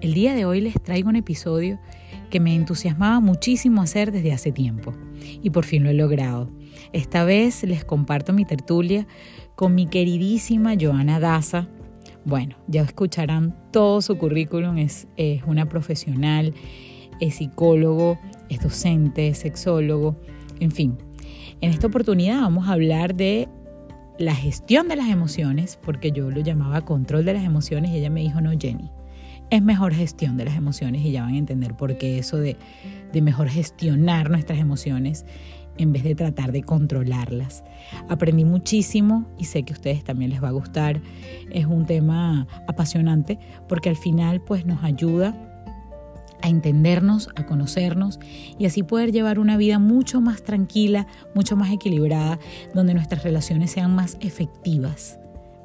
El día de hoy les traigo un episodio que me entusiasmaba muchísimo hacer desde hace tiempo y por fin lo he logrado. Esta vez les comparto mi tertulia con mi queridísima Joana Daza. Bueno, ya escucharán todo su currículum, es, es una profesional, es psicólogo, es docente, es sexólogo, en fin. En esta oportunidad vamos a hablar de la gestión de las emociones, porque yo lo llamaba control de las emociones y ella me dijo, no, Jenny, es mejor gestión de las emociones y ya van a entender por qué eso de, de mejor gestionar nuestras emociones en vez de tratar de controlarlas. Aprendí muchísimo y sé que a ustedes también les va a gustar. Es un tema apasionante porque al final pues nos ayuda a entendernos, a conocernos y así poder llevar una vida mucho más tranquila, mucho más equilibrada, donde nuestras relaciones sean más efectivas,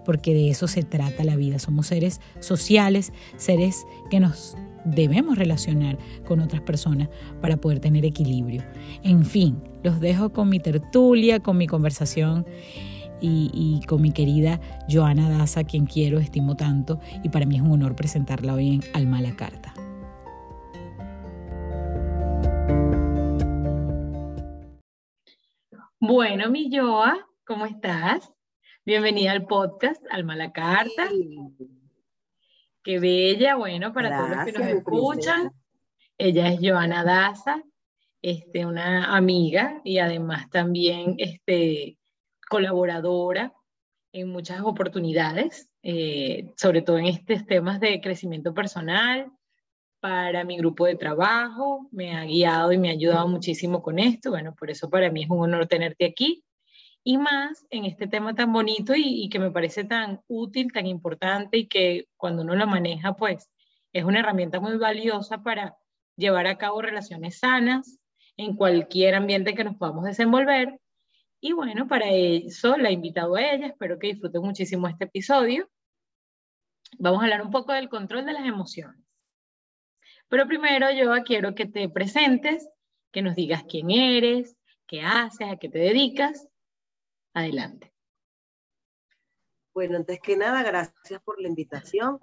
porque de eso se trata la vida. Somos seres sociales, seres que nos debemos relacionar con otras personas para poder tener equilibrio. En fin, los dejo con mi tertulia, con mi conversación. Y, con mi querida Joana Daza, quien quiero, estimo tanto, y para mí es un honor presentarla hoy en Alma la Carta. Bueno, mi Joa, ¿cómo estás? Bienvenida al podcast Alma la Carta. Qué bella, bueno, para todos los que nos escuchan. Ella es Joana Daza, este, una amiga y además también este, colaboradora en muchas oportunidades, eh, sobre todo en estos temas de crecimiento personal, para mi grupo de trabajo, me ha guiado y me ha ayudado muchísimo con esto. Bueno, por eso para mí es un honor tenerte aquí. Y más en este tema tan bonito y, que me parece tan útil, tan importante y que cuando uno lo maneja, pues es una herramienta muy valiosa para llevar a cabo relaciones sanas en cualquier ambiente que nos podamos desenvolver. Y bueno, para eso la he invitado a ella, espero que disfruten muchísimo este episodio. Vamos a hablar un poco del control de las emociones. Pero primero yo quiero que te presentes, que nos digas quién eres, qué haces, a qué te dedicas. Adelante. Bueno, antes que nada, gracias por la invitación.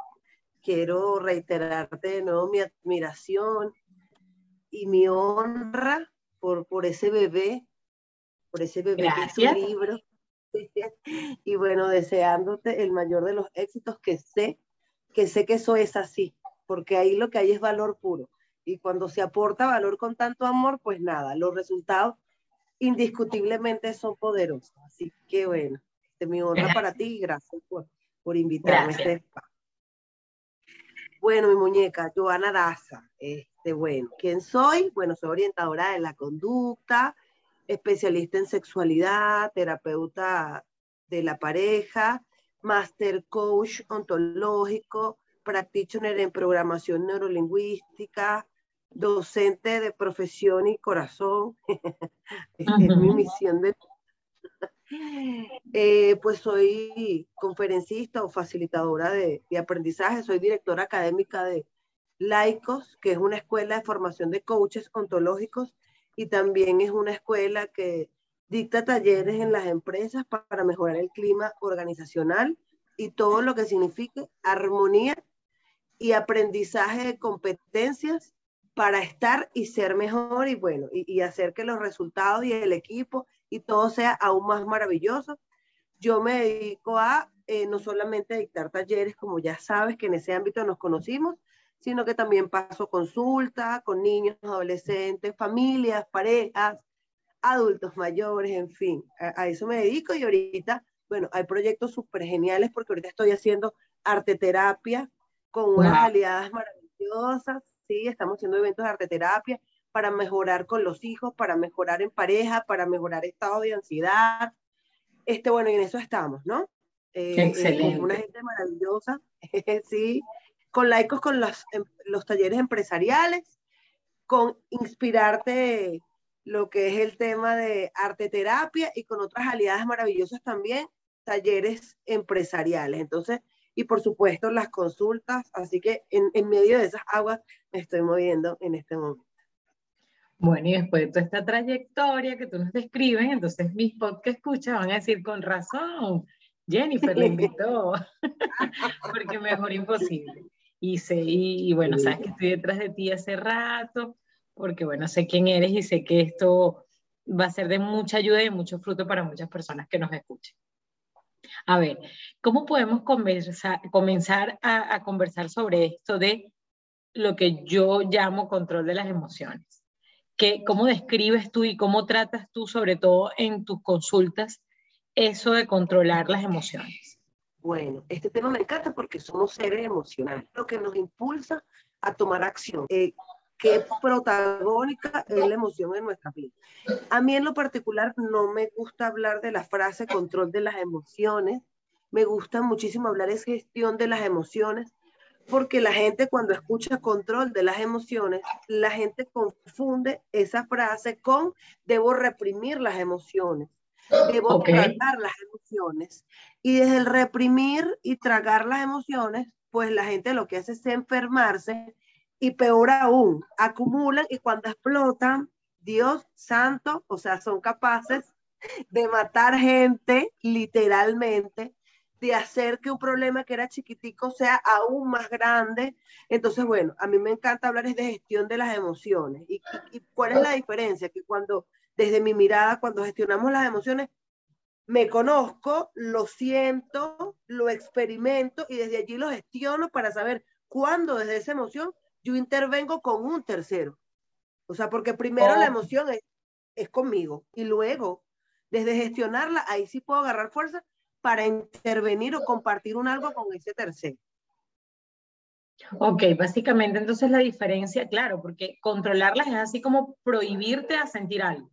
Quiero reiterarte de nuevo mi admiración y mi honra por, por ese bebé, por ese bebé que es tu libro. y bueno, deseándote el mayor de los éxitos que sé, que sé que eso es así porque ahí lo que hay es valor puro. Y cuando se aporta valor con tanto amor, pues nada, los resultados indiscutiblemente son poderosos. Así que bueno, este, mi honra para ti y gracias por, por invitarme a este Bueno, mi muñeca, Joana Daza. Este, bueno, ¿quién soy? Bueno, soy orientadora de la conducta, especialista en sexualidad, terapeuta de la pareja, master coach ontológico, practitioner en programación neurolingüística, docente de profesión y corazón. es mi misión de... Eh, pues soy conferencista o facilitadora de, de, aprendizaje, soy directora académica de Laicos, que es una escuela de formación de coaches ontológicos y también es una escuela que dicta talleres en las empresas para mejorar el clima organizacional y todo lo que signifique armonía y aprendizaje de competencias para estar y ser mejor y bueno, y, hacer que los resultados y el equipo y todo sea aún más maravilloso. Yo me dedico a eh, no solamente dictar talleres, como ya sabes que en ese ámbito nos conocimos, sino que también paso consulta con niños, adolescentes, familias, parejas, adultos mayores, en fin, a, a eso me dedico. Y ahorita, bueno, hay proyectos súper geniales porque ahorita estoy haciendo arte terapia con unas aliadas maravillosas, sí, estamos haciendo eventos de arte terapia para mejorar con los hijos, para mejorar en pareja, para mejorar estado de ansiedad. Este, bueno, y en eso estamos, ¿no? Eh, Excelente. una gente maravillosa, sí, con laicos con los, em, los talleres empresariales, con inspirarte lo que es el tema de arte terapia y con otras aliadas maravillosas también, talleres empresariales. Entonces, y por supuesto las consultas, así que en, medio de esas aguas me estoy moviendo en este momento. Bueno, y después de toda esta trayectoria que tú nos describes, entonces mis que escuchan van a decir con razón, Jennifer le invitó, porque mejor imposible. y sé, y, bueno, sabes que estoy detrás de ti hace rato, porque bueno, sé quién eres y sé que esto va a ser de mucha ayuda y mucho fruto para muchas personas que nos escuchen. A ver, ¿cómo podemos comenzar a, a conversar sobre esto de lo que yo llamo control de las emociones? ¿Qué, ¿Cómo describes tú y cómo tratas tú, sobre todo en tus consultas, eso de controlar las emociones? Bueno, este tema me encanta porque somos seres emocionales, lo que nos impulsa a tomar acción. Eh, qué protagónica es la emoción en nuestra vida. A mí en lo particular no me gusta hablar de la frase control de las emociones, me gusta muchísimo hablar de gestión de las emociones, porque la gente cuando escucha control de las emociones, la gente confunde esa frase con debo reprimir las emociones. Debo tragar las emociones. Y desde el reprimir y tragar las emociones, pues la gente lo que hace es enfermarse y peor aún, acumulan y cuando explotan, Dios santo, o sea, son capaces de matar gente literalmente, de hacer que un problema que era chiquitico sea aún más grande. Entonces, bueno, a mí me encanta hablar de gestión de las emociones. y cuál es la diferencia? Que cuando desde mi mirada, cuando gestionamos las emociones, me conozco, lo siento, lo experimento y desde allí lo gestiono para saber cuándo desde esa emoción yo intervengo con un tercero. O sea, porque primero la emoción es, es conmigo y luego, desde gestionarla, ahí sí puedo agarrar fuerza para intervenir o compartir un algo con ese tercero. Ok, básicamente entonces la diferencia, claro, porque controlarlas es así como prohibirte a sentir algo.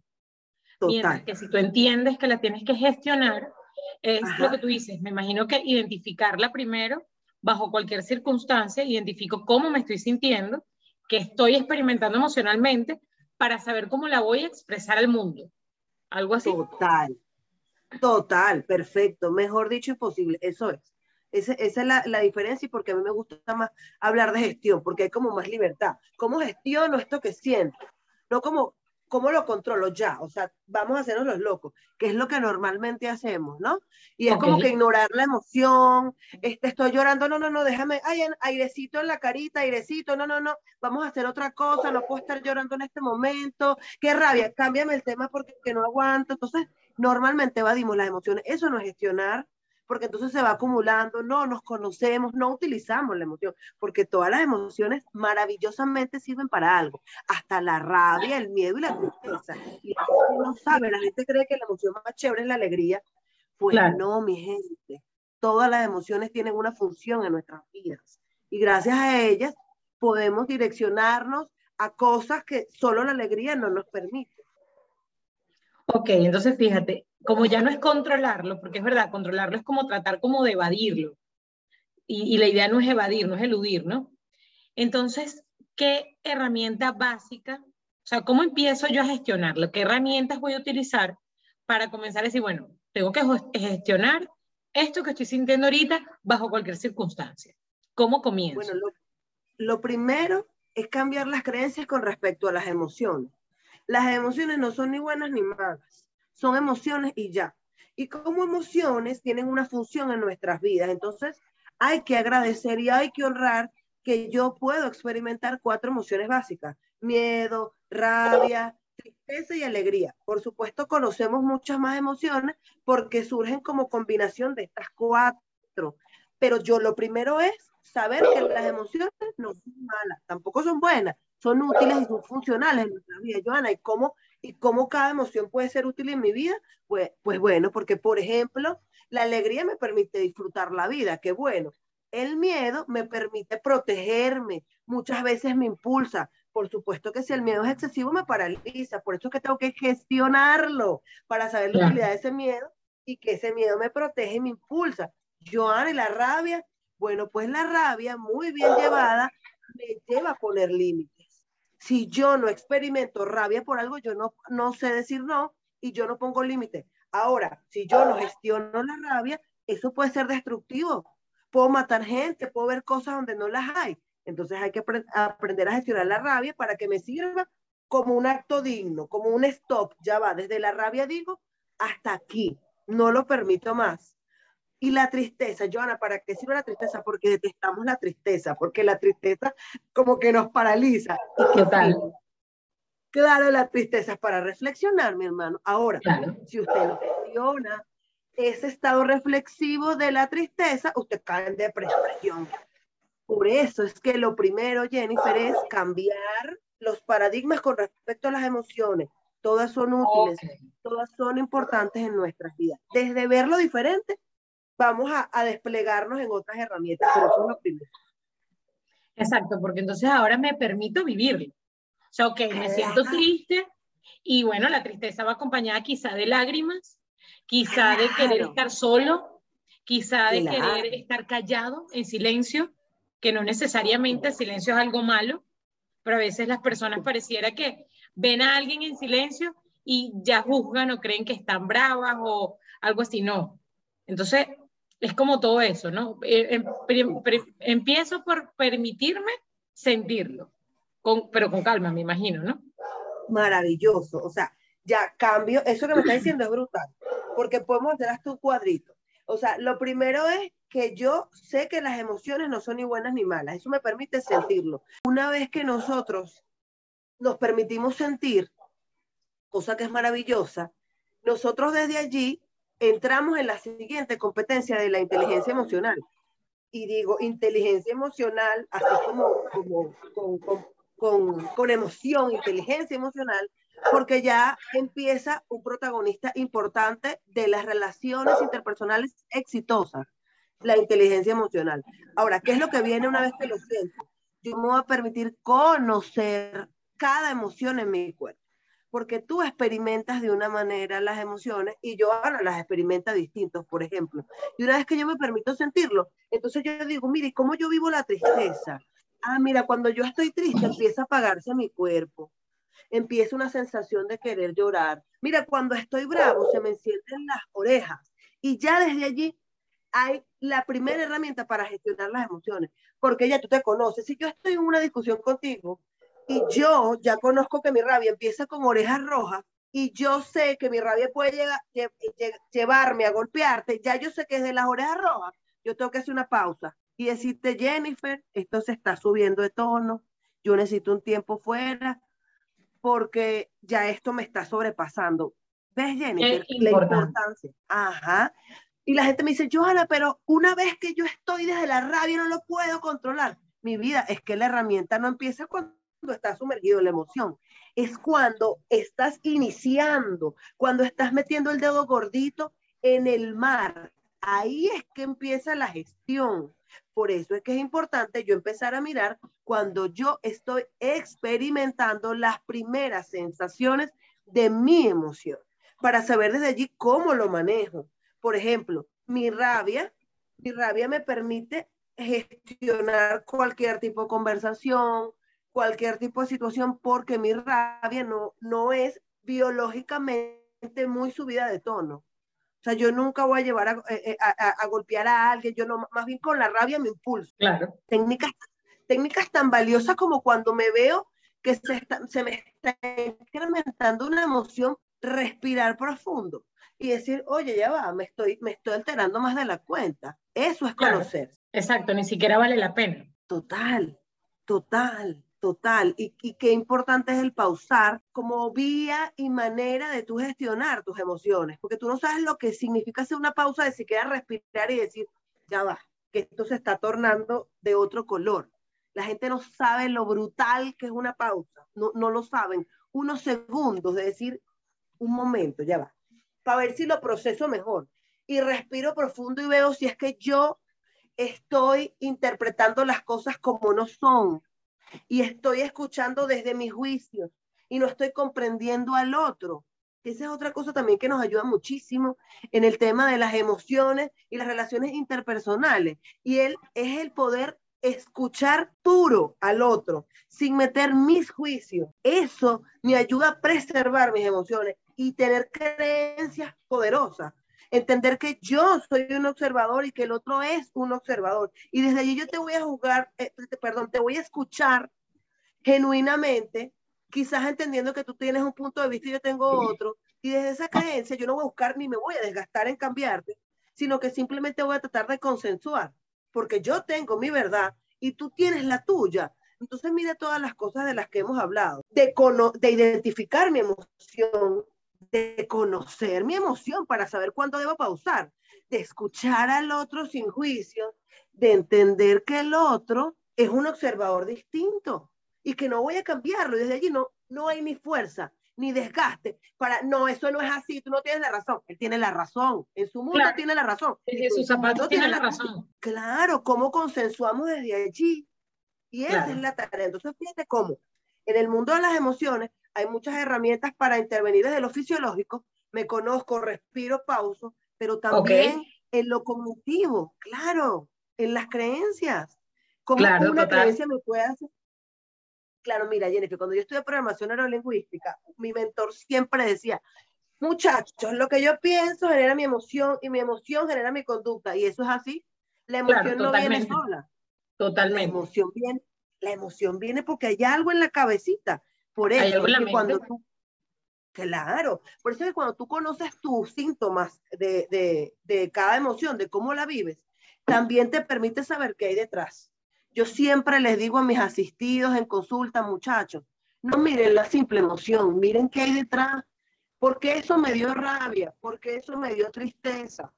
Mientras que si tú entiendes que la tienes que gestionar, es lo que tú dices. Me imagino que identificarla primero, bajo cualquier circunstancia, identifico cómo me estoy sintiendo, qué estoy experimentando emocionalmente, para saber cómo la voy a expresar al mundo. Algo así. Total. Total, perfecto. Mejor dicho, imposible. Eso es. esa es la, la, diferencia y porque a mí me gusta más hablar de gestión, porque hay como más libertad. ¿Cómo gestiono esto que siento? No como ¿cómo lo controlo ya? O sea, vamos a hacernos los locos, que es lo que normalmente hacemos, ¿no? Y es como que ignorar la emoción, este, estoy llorando, no, no, no, déjame, ay, airecito en la carita, airecito, no, no, no, vamos a hacer otra cosa, no puedo estar llorando en este momento, qué rabia, cámbiame el tema porque no aguanto. Entonces, normalmente evadimos las emociones, eso no es gestionar porque entonces se va acumulando, no nos conocemos, no utilizamos la emoción, porque todas las emociones maravillosamente sirven para algo, hasta la rabia, el miedo y la tristeza. Y la gente no sabe, la gente cree que la emoción más chévere es la alegría. Pues no, mi gente, todas las emociones tienen una función en nuestras vidas y gracias a ellas podemos direccionarnos a cosas que solo la alegría no nos permite. Ok, entonces fíjate, como ya no es controlarlo, porque es verdad, controlarlo es como tratar como de evadirlo. Y, la idea no es evadir, no es eludir, ¿no? Entonces, ¿qué herramienta básica? O sea, ¿cómo empiezo yo a gestionarlo? ¿Qué herramientas voy a utilizar para comenzar a decir, bueno, tengo que gestionar esto que estoy sintiendo ahorita bajo cualquier circunstancia? ¿Cómo comienzo? Bueno, lo, lo primero es cambiar las creencias con respecto a las emociones. Las emociones no son ni buenas ni malas son emociones y ya. Y como emociones tienen una función en nuestras vidas, entonces hay que agradecer y hay que honrar que yo puedo experimentar cuatro emociones básicas, miedo, rabia, tristeza y alegría. Por supuesto, conocemos muchas más emociones porque surgen como combinación de estas cuatro, pero yo lo primero es saber que las emociones no son malas, tampoco son buenas, son útiles y son funcionales en nuestra vida, Joana, y cómo y cómo cada emoción puede ser útil en mi vida, pues, pues bueno, porque por ejemplo, la alegría me permite disfrutar la vida, qué bueno. El miedo me permite protegerme, muchas veces me impulsa. Por supuesto que si el miedo es excesivo me paraliza, por eso es que tengo que gestionarlo para saber la utilidad de ese miedo y que ese miedo me protege y me impulsa. Joana, y la rabia, bueno, pues la rabia muy bien llevada me lleva a poner límites si yo no experimento rabia por algo, yo no, no sé decir no y yo no pongo límite. Ahora, si yo no gestiono la rabia, eso puede ser destructivo. Puedo matar gente, puedo ver cosas donde no las hay. Entonces hay que aprender a gestionar la rabia para que me sirva como un acto digno, como un stop. Ya va, desde la rabia digo, hasta aquí. No lo permito más. Y la tristeza, Joana, ¿para qué sirve la tristeza? Porque detestamos la tristeza, porque la tristeza como que nos paraliza. ¿Qué tal? Claro, la tristeza es para reflexionar, mi hermano. Ahora, si usted no gestiona ese estado reflexivo de la tristeza, usted cae en depresión. Por eso es que lo primero, Jennifer, es cambiar los paradigmas con respecto a las emociones. Todas son útiles, todas son importantes en nuestras vidas. Desde verlo diferente, vamos a, desplegarnos en otras herramientas, pero eso es lo primero. Exacto, porque entonces ahora me permito vivirlo. O sea, ok, me siento triste y bueno, la tristeza va acompañada quizá de lágrimas, quizá de querer estar solo, quizá de querer estar callado, en silencio, que no necesariamente el silencio es algo malo, pero a veces las personas pareciera que ven a alguien en silencio y ya juzgan o creen que están bravas o algo así, no. Entonces, es como todo eso, ¿no? Eh, em, empiezo por permitirme sentirlo, con, pero con calma, me imagino, ¿no? Maravilloso, o sea, ya cambio, eso que me está diciendo es brutal, porque podemos hacer hasta un cuadrito. O sea, lo primero es que yo sé que las emociones no son ni buenas ni malas, eso me permite sentirlo. Una vez que nosotros nos permitimos sentir, cosa que es maravillosa, nosotros desde allí entramos en la siguiente competencia de la inteligencia emocional. Y digo, inteligencia emocional, así como, con, con, con, emoción, inteligencia emocional, porque ya empieza un protagonista importante de las relaciones interpersonales exitosas, la inteligencia emocional. Ahora, ¿qué es lo que viene una vez que lo siento? Yo me voy a permitir conocer cada emoción en mi cuerpo porque tú experimentas de una manera las emociones y yo ahora las experimenta distintos, por ejemplo. Y una vez que yo me permito sentirlo, entonces yo digo, mire, ¿cómo yo vivo la tristeza? Ah, mira, cuando yo estoy triste empieza a apagarse mi cuerpo, empieza una sensación de querer llorar. Mira, cuando estoy bravo se me encienden las orejas y ya desde allí hay la primera herramienta para gestionar las emociones, porque ya tú te conoces. Si yo estoy en una discusión contigo y yo ya conozco que mi rabia empieza con orejas rojas y yo sé que mi rabia puede llegar, llevarme a golpearte, ya yo sé que es de las orejas rojas, yo tengo que hacer una pausa y decirte, Jennifer, esto se está subiendo de tono, yo necesito un tiempo fuera porque ya esto me está sobrepasando. ¿Ves, Jennifer? La importancia. Ajá. Y la gente me dice, Johanna, pero una vez que yo estoy desde la rabia no lo puedo controlar. Mi vida es que la herramienta no empieza cuando estás sumergido en la emoción, es cuando estás iniciando, cuando estás metiendo el dedo gordito en el mar. Ahí es que empieza la gestión. Por eso es que es importante yo empezar a mirar cuando yo estoy experimentando las primeras sensaciones de mi emoción, para saber desde allí cómo lo manejo. Por ejemplo, mi rabia, mi rabia me permite gestionar cualquier tipo de conversación, cualquier tipo de situación porque mi rabia no, no es biológicamente muy subida de tono. O sea, yo nunca voy a llevar a, eh, eh, a, golpear a alguien, yo no, más bien con la rabia me impulso. Claro. Técnicas, técnicas tan valiosas como cuando me veo que se, se me está incrementando una emoción, respirar profundo y decir, oye, ya va, me estoy, me estoy alterando más de la cuenta. Eso es conocer. Exacto, ni siquiera vale la pena. Total, total total. Y, qué importante es el pausar como vía y manera de tú gestionar tus emociones, porque tú no sabes lo que significa hacer una pausa de siquiera respirar y decir, ya va, que esto se está tornando de otro color. La gente no sabe lo brutal que es una pausa, no, no lo saben. Unos segundos de decir, un momento, ya va, para ver si lo proceso mejor. Y respiro profundo y veo si es que yo estoy interpretando las cosas como no son, y estoy escuchando desde mis juicios y no estoy comprendiendo al otro. Esa es otra cosa también que nos ayuda muchísimo en el tema de las emociones y las relaciones interpersonales. Y él es el poder escuchar puro al otro, sin meter mis juicios. Eso me ayuda a preservar mis emociones y tener creencias poderosas entender que yo soy un observador y que el otro es un observador. Y desde allí yo te voy a jugar, eh, perdón, te voy a escuchar genuinamente, quizás entendiendo que tú tienes un punto de vista y yo tengo otro. Y desde esa creencia yo no voy a buscar ni me voy a desgastar en cambiarte, sino que simplemente voy a tratar de consensuar, porque yo tengo mi verdad y tú tienes la tuya. Entonces mira todas las cosas de las que hemos hablado, de, de identificar mi emoción, de conocer mi emoción para saber cuándo debo pausar, de escuchar al otro sin juicio, de entender que el otro es un observador distinto y que no voy a cambiarlo. Desde allí no, no hay ni fuerza ni desgaste para, no, eso no es así, tú no tienes la razón. Él tiene la razón, en su mundo tiene la razón. En sus zapatos tiene la razón. Claro, ¿cómo consensuamos desde allí? Y esa es la tarea. Entonces, fíjate cómo en el mundo de las emociones hay muchas herramientas para intervenir desde lo fisiológico. Me conozco, respiro, pauso, pero también en lo cognitivo, claro, en las creencias. ¿Cómo una creencia me puede hacer? Claro, mira, Jennifer, cuando yo estudié programación neurolingüística, mi mentor siempre decía, muchachos, lo que yo pienso genera mi emoción y mi emoción genera mi conducta. Y eso es así. La emoción no viene sola. Totalmente. La emoción viene, la emoción viene porque hay algo en la cabecita. Por eso, cuando tú, claro, por eso es que cuando tú conoces tus síntomas de, de, de cada emoción, de cómo la vives, también te permite saber qué hay detrás. Yo siempre les digo a mis asistidos en consulta, muchachos, no miren la simple emoción, miren qué hay detrás. Porque eso me dio rabia, porque eso me dio tristeza,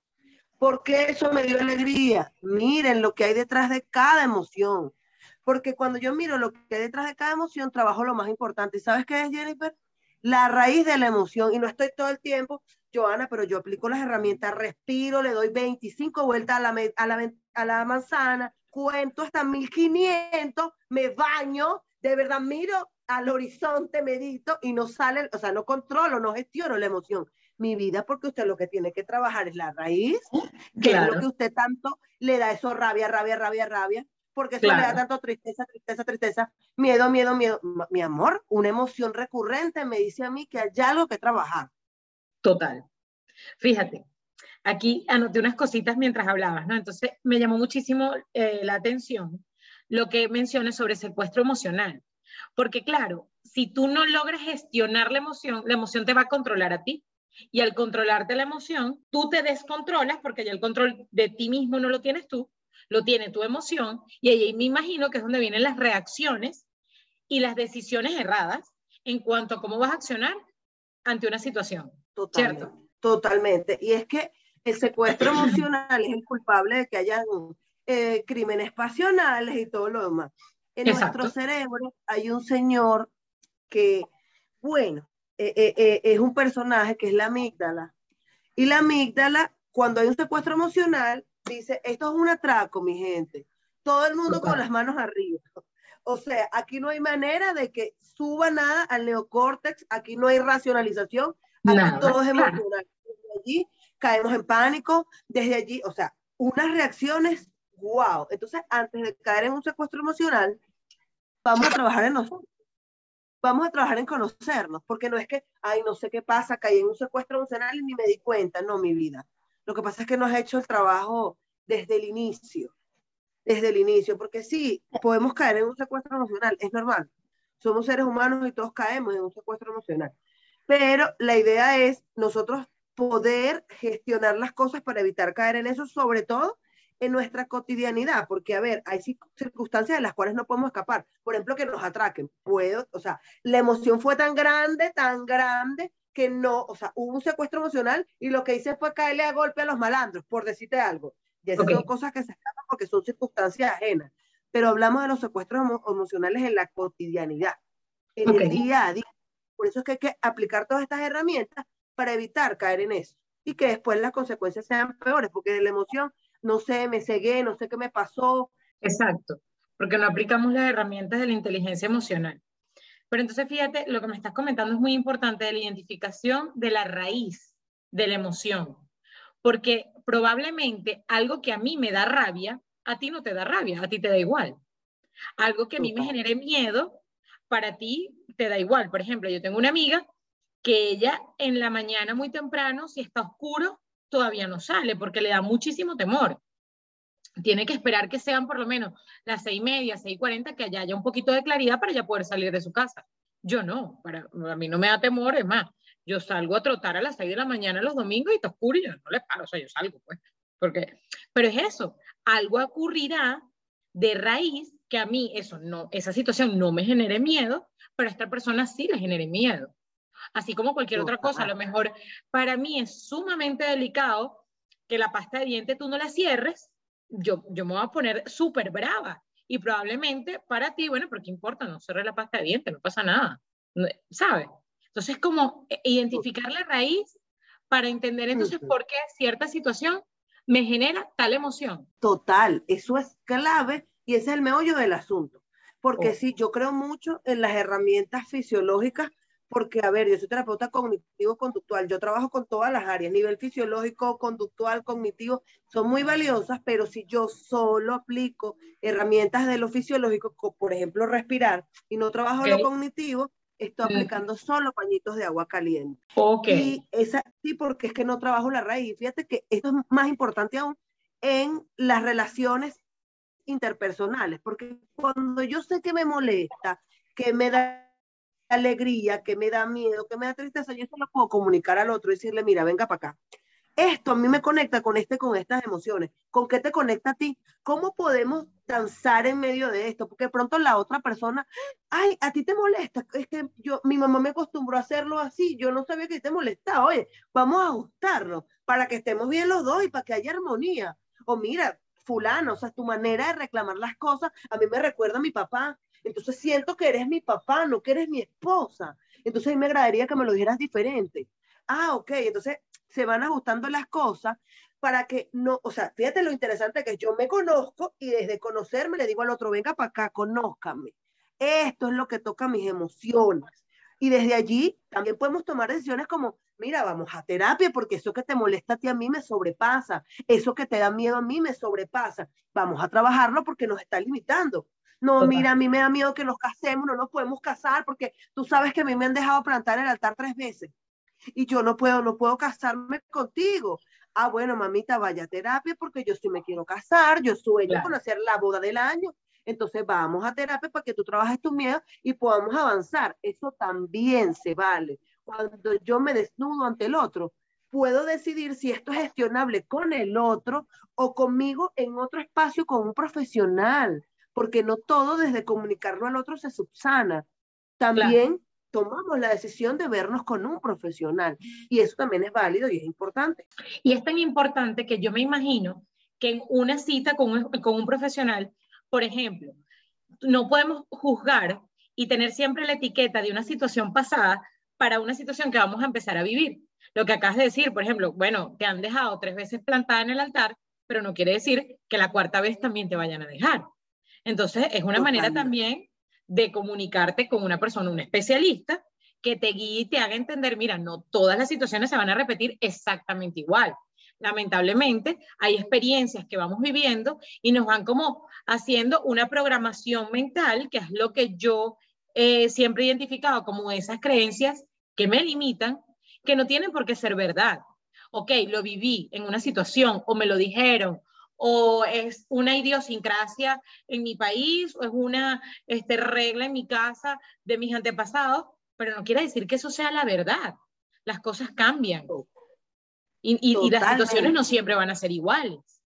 porque eso me dio alegría. Miren lo que hay detrás de cada emoción. Porque cuando yo miro lo que hay detrás de cada emoción, trabajo lo más importante. ¿Y sabes qué es, Jennifer? La raíz de la emoción. Y no estoy todo el tiempo, Joana, pero yo aplico las herramientas, respiro, le doy 25 vueltas a la, a la, a la manzana, cuento hasta 1500, me baño, de verdad miro al horizonte, medito y no sale, o sea, no controlo, no gestiono la emoción. Mi vida, porque usted lo que tiene que trabajar es la raíz, que es lo que usted tanto le da eso rabia, rabia, rabia, rabia, porque eso le da tanto tristeza, tristeza, tristeza, miedo, miedo, miedo. Mi amor, una emoción recurrente me dice a mí que hay algo que trabajar. Total. Fíjate, aquí anoté unas cositas mientras hablabas, ¿no? Entonces me llamó muchísimo eh, la atención lo que mencionas sobre secuestro emocional. Porque claro, si tú no logras gestionar la emoción, la emoción te va a controlar a ti. Y al controlarte la emoción, tú te descontrolas porque ya el control de ti mismo no lo tienes tú, lo tiene tu emoción. Y ahí me imagino que es donde vienen las reacciones y las decisiones erradas en cuanto a cómo vas a accionar ante una situación. Totalmente, ¿cierto? Totalmente. Y es que el secuestro emocional es el culpable de que hayan eh, crímenes pasionales y todo lo demás. En nuestro cerebro hay un señor que, bueno, eh, eh, es un personaje que es la amígdala. Y la amígdala, cuando hay un secuestro emocional, dice, esto es un atraco, mi gente. Todo el mundo con las manos arriba. O sea, aquí no hay manera de que suba nada al neocórtex, aquí no hay racionalización, aquí todo es emocional. Desde allí caemos en pánico, desde allí, o sea, unas reacciones, wow. Entonces, antes de caer en un secuestro emocional, vamos a trabajar en nosotros. Vamos a trabajar en conocernos, porque no es que, ay, no sé qué pasa, caí en un secuestro emocional y ni me di cuenta, no, mi vida. Lo que pasa es que no has hecho el trabajo desde el inicio, desde el inicio, porque sí, podemos caer en un secuestro emocional, es normal. Somos seres humanos y todos caemos en un secuestro emocional. Pero la idea es nosotros poder gestionar las cosas para evitar caer en eso, sobre todo en nuestra cotidianidad, porque, a ver, hay circunstancias de las cuales no podemos escapar. Por ejemplo, que nos atraquen. Puedo, o sea, la emoción fue tan grande, tan grande, que no, o sea, hubo un secuestro emocional y lo que hice fue caerle a golpe a los malandros, por decirte algo. Y esas son cosas que se escapan porque son circunstancias ajenas. Pero hablamos de los secuestros emocionales en la cotidianidad, en el día a día. Por eso es que hay que aplicar todas estas herramientas para evitar caer en eso y que después las consecuencias sean peores, porque de la emoción, no sé, me cegué, no sé qué me pasó. Exacto, porque no aplicamos las herramientas de la inteligencia emocional. Pero entonces fíjate, lo que me estás comentando es muy importante de la identificación de la raíz de la emoción, porque probablemente algo que a mí me da rabia, a ti no te da rabia, a ti te da igual. Algo que a mí me genere miedo, para ti te da igual. Por ejemplo, yo tengo una amiga que ella en la mañana muy temprano, si está oscuro, todavía no sale porque le da muchísimo temor. Tiene que esperar que sean por lo menos las seis y media, seis y cuarenta, que haya un poquito de claridad para ya poder salir de su casa. Yo no, para, a mí no me da temor, es más, yo salgo a trotar a las seis de la mañana los domingos y está oscuro y yo no le paro, o sea, yo salgo, pues. porque, pero es eso, algo ocurrirá de raíz que a mí eso no, esa situación no me genere miedo, pero a esta persona sí le genere miedo. Así como cualquier otra cosa, a lo mejor para mí es sumamente delicado que la pasta de diente tú no la cierres, yo, yo me voy a poner súper brava. Y probablemente para ti, bueno, pero ¿qué importa? No cerré la pasta de diente, no pasa nada. ¿Sabes? Entonces, como eh, identificar la raíz para entender entonces por qué cierta situación me genera tal emoción. Total, eso es clave y ese es el meollo del asunto. Porque oh. sí, yo creo mucho en las herramientas fisiológicas, porque, a ver, yo soy terapeuta cognitivo-conductual, yo trabajo con todas las áreas, nivel fisiológico, conductual, cognitivo, son muy valiosas, pero si yo solo aplico herramientas de lo fisiológico, por ejemplo, respirar, y no trabajo lo cognitivo, estoy aplicando solo pañitos de agua caliente. Ok. Y esa, sí, porque es que no trabajo la raíz. Fíjate que esto es más importante aún en las relaciones interpersonales, porque cuando yo sé que me molesta, que me da alegría, que me da miedo, que me da tristeza, yo se lo puedo comunicar al otro y decirle, mira, venga para acá. Esto a mí me conecta con este, con estas emociones. ¿Con qué te conecta a ti? ¿Cómo podemos danzar en medio de esto? Porque de pronto la otra persona, ay, a ti te molesta. Es que yo, mi mamá me acostumbró a hacerlo así. Yo no sabía que te molestaba. Oye, vamos a ajustarlo para que estemos bien los dos y para que haya armonía. O mira, fulano, o sea, tu manera de reclamar las cosas a mí me recuerda a mi papá. Entonces siento que eres mi papá, no que eres mi esposa. Entonces a mí me agradaría que me lo dijeras diferente. Ah, ok, entonces se van ajustando las cosas para que no, o sea, fíjate lo interesante que yo me conozco y desde conocerme le digo al otro, venga para acá, conózcame. Esto es lo que toca mis emociones. Y desde allí también podemos tomar decisiones como, mira, vamos a terapia porque eso que te molesta a ti a mí me sobrepasa, eso que te da miedo a mí me sobrepasa. Vamos a trabajarlo porque nos está limitando. No, mira, a mí me da miedo que nos casemos, no nos podemos casar porque tú sabes que a mí me han dejado plantar el altar tres veces y yo no puedo, no puedo casarme contigo. Ah, bueno, mamita, vaya a terapia porque yo sí me quiero casar, yo sueño con hacer la boda del año. Entonces vamos a terapia para que tú trabajes tu miedo y podamos avanzar. Eso también se vale. Cuando yo me desnudo ante el otro, puedo decidir si esto es gestionable con el otro o conmigo en otro espacio con un profesional, porque no todo desde comunicarlo al otro se subsana. También tomamos la decisión de vernos con un profesional. Y eso también es válido y es importante. Y es tan importante que yo me imagino que en una cita con un, con un profesional, por ejemplo, no podemos juzgar y tener siempre la etiqueta de una situación pasada para una situación que vamos a empezar a vivir. Lo que acabas de decir, por ejemplo, bueno, te han dejado tres veces plantada en el altar, pero no quiere decir que la cuarta vez también te vayan a dejar. Entonces, es una manera también de comunicarte con una persona, un especialista, que te guíe y te haga entender, mira, no todas las situaciones se van a repetir exactamente igual. Lamentablemente, hay experiencias que vamos viviendo y nos van como haciendo una programación mental, que es lo que yo eh, siempre he identificado como esas creencias que me limitan, que no tienen por qué ser verdad. Ok, lo viví en una situación o me lo dijeron o es una idiosincrasia en mi país, o es una este, regla en mi casa de mis antepasados, pero no quiere decir que eso sea la verdad. Las cosas cambian. Y, y, las situaciones no siempre van a ser iguales.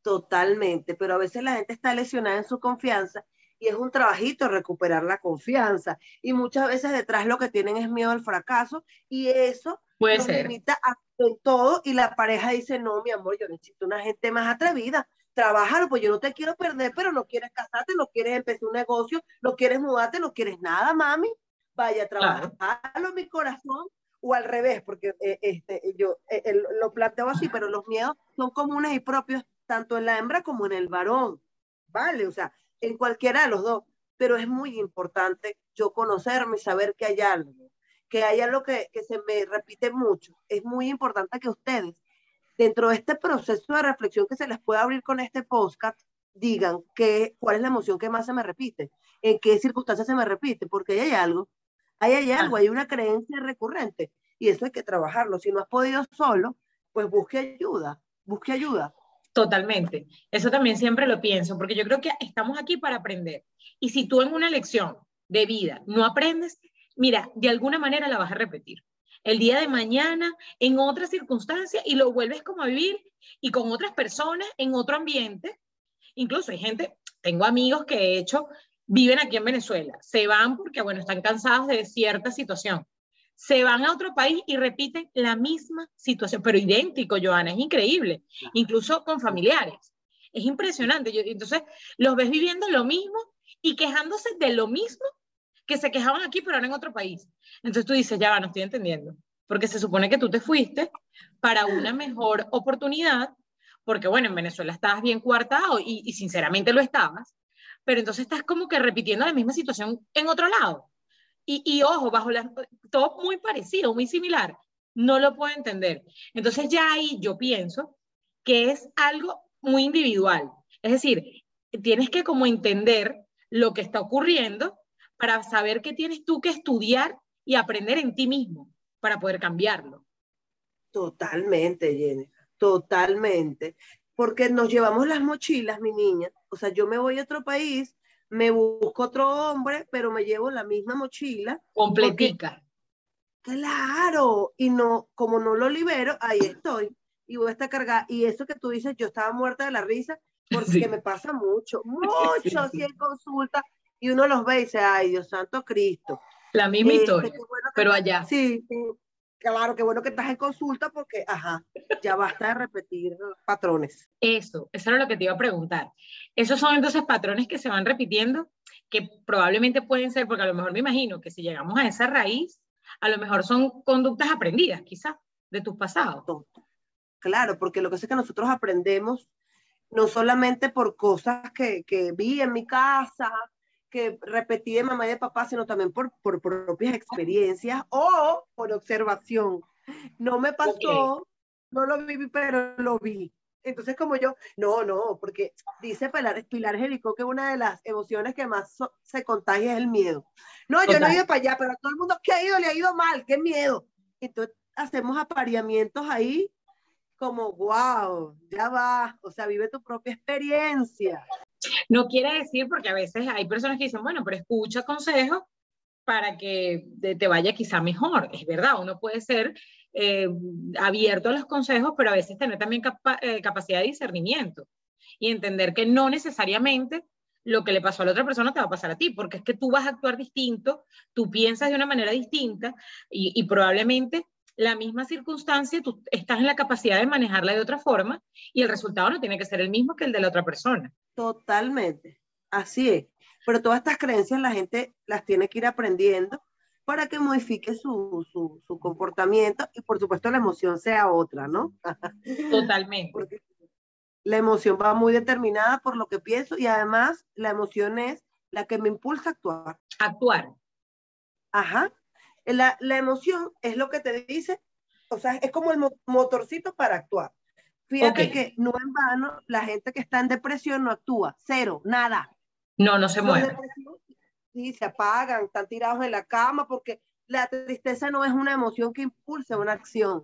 Totalmente, pero a veces la gente está lesionada en su confianza y es un trabajito recuperar la confianza. Y muchas veces detrás lo que tienen es miedo al fracaso y eso Puede ser. limita a todo y la pareja dice, no, mi amor, yo necesito una gente más atrevida. Trabájalo, pues yo no te quiero perder, pero no quieres casarte, no quieres empezar un negocio, no quieres mudarte, no quieres nada, mami. Vaya, trabajarlo mi corazón o al revés, porque eh, este, yo eh, lo planteo así, pero los miedos son comunes y propios tanto en la hembra como en el varón, ¿vale? O sea, en cualquiera de los dos, pero es muy importante yo conocerme y saber que hay algo que hay algo que, que se me repite mucho. Es muy importante que ustedes, dentro de este proceso de reflexión que se les pueda abrir con este podcast, digan que, cuál es la emoción que más se me repite, en qué circunstancias se me repite, porque hay algo, hay, hay algo, hay una creencia recurrente y eso hay que trabajarlo. Si no has podido solo, pues busque ayuda, busque ayuda. Totalmente. Eso también siempre lo pienso, porque yo creo que estamos aquí para aprender. Y si tú en una lección de vida no aprendes, mira, de alguna manera la vas a repetir. el día de mañana en otra circunstancia y lo vuelves como a vivir y con otras personas en otro ambiente. Incluso hay gente, tengo amigos que de hecho viven aquí en Venezuela, se van porque, bueno, están cansados de cierta situación. Se van a otro país y repiten la misma situación, pero idéntico, Joana, es increíble, incluso con familiares. Es impresionante. entonces, los ves viviendo lo mismo y quejándose de lo mismo que se quejaban aquí, pero ahora en otro país. Entonces tú dices, ya va, no estoy entendiendo, porque se supone que tú te fuiste para una mejor oportunidad, porque bueno, en Venezuela estabas bien coartado y, sinceramente lo estabas, pero entonces estás como que repitiendo la misma situación en otro lado. Y, ojo, bajo la, todo muy parecido, muy similar, no lo puedo entender. Entonces ya ahí yo pienso que es algo muy individual. Es decir, tienes que como entender lo que está ocurriendo para saber qué tienes tú que estudiar y aprender en ti mismo para poder cambiarlo. Totalmente, Jenny, totalmente. Porque nos llevamos las mochilas, mi niña. O sea, yo me voy a otro país, me busco otro hombre, pero me llevo la misma mochila. Completica. claro, y no, como no lo libero, ahí estoy. Y voy a estar cargada. Y eso que tú dices, yo estaba muerta de la risa, porque me pasa mucho, mucho, así en consulta y uno los ve y dice, ay, Dios santo Cristo. La misma este, historia, pero allá. Sí, claro, qué bueno que estás en consulta porque, ajá, ya basta de repetir patrones. Eso, eso era lo que te iba a preguntar. Esos son entonces patrones que se van repitiendo, que probablemente pueden ser, porque a lo mejor me imagino que si llegamos a esa raíz, a lo mejor son conductas aprendidas, quizás, de tus pasados. Claro, porque lo que es que nosotros aprendemos no solamente por cosas que, que vi en mi casa, que repetí de mamá y de papá, sino también por, por propias experiencias o por observación. No me pasó, no lo viví, pero lo vi. Entonces, como yo, no, no, porque dice Pilar, Pilar Jericó que una de las emociones que más se contagia es el miedo. No, yo no he ido para allá, pero a todo el mundo que ha ido le ha ido mal, qué miedo. Entonces, hacemos apareamientos ahí como, wow, ya va, o sea, vive tu propia experiencia. No quiere decir, porque a veces hay personas que dicen, bueno, pero escucha consejos para que te vaya quizá mejor. Es verdad, uno puede ser eh, abierto a los consejos, pero a veces tener también eh, capacidad de discernimiento y entender que no necesariamente lo que le pasó a la otra persona te va a pasar a ti, porque es que tú vas a actuar distinto, tú piensas de una manera distinta y, y probablemente la misma circunstancia, tú estás en la capacidad de manejarla de otra forma y el resultado no tiene que ser el mismo que el de la otra persona. Totalmente, así es. Pero todas estas creencias la gente las tiene que ir aprendiendo para que modifique su, su, comportamiento y por supuesto la emoción sea otra, ¿no? Totalmente. Porque la emoción va muy determinada por lo que pienso y además la emoción es la que me impulsa a actuar. Actuar. Ajá, la, emoción es lo que te dice, o sea, es como el motorcito para actuar. Fíjate que no en vano la gente que está en depresión no actúa, cero, nada. No, no se mueve. Sí, se apagan, están tirados en la cama porque la tristeza no es una emoción que impulse una acción.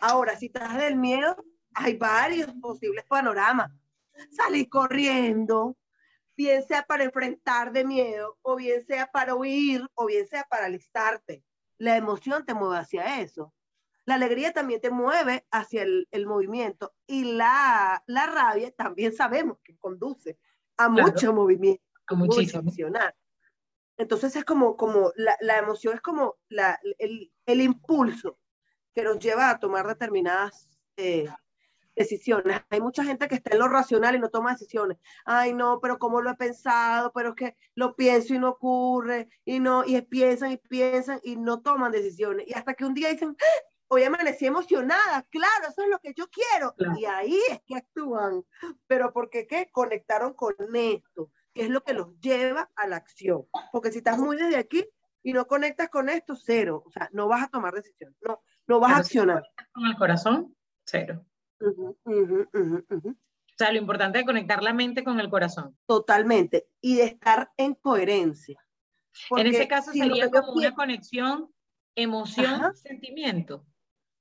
Ahora, si estás del miedo, hay varios posibles panoramas. Salir corriendo, bien sea para enfrentar de miedo, o bien sea para huir, o bien sea para alistarte la emoción te mueve hacia eso. La alegría también te mueve hacia el, movimiento y la, rabia también sabemos que conduce a mucho movimiento. A muchísimo. Entonces es como, como la, emoción es como el, impulso que nos lleva a tomar determinadas eh, decisiones. Hay mucha gente que está en lo racional y no toma decisiones. Ay, no, pero cómo lo he pensado, pero es que lo pienso y no ocurre, y no, y piensan y piensan y no toman decisiones. Y hasta que un día dicen. Hoy amanecí emocionada, claro, eso es lo que yo quiero. Y ahí es que actúan. Pero porque qué? Conectaron con esto, que es lo que los lleva a la acción. Porque si estás muy desde aquí y no conectas con esto, cero. O sea, no vas a tomar decisiones, no, no vas a accionar. con el corazón, cero. O sea, lo importante es conectar la mente con el corazón. Totalmente. Y de estar en coherencia. en ese caso sería como una conexión emoción-sentimiento.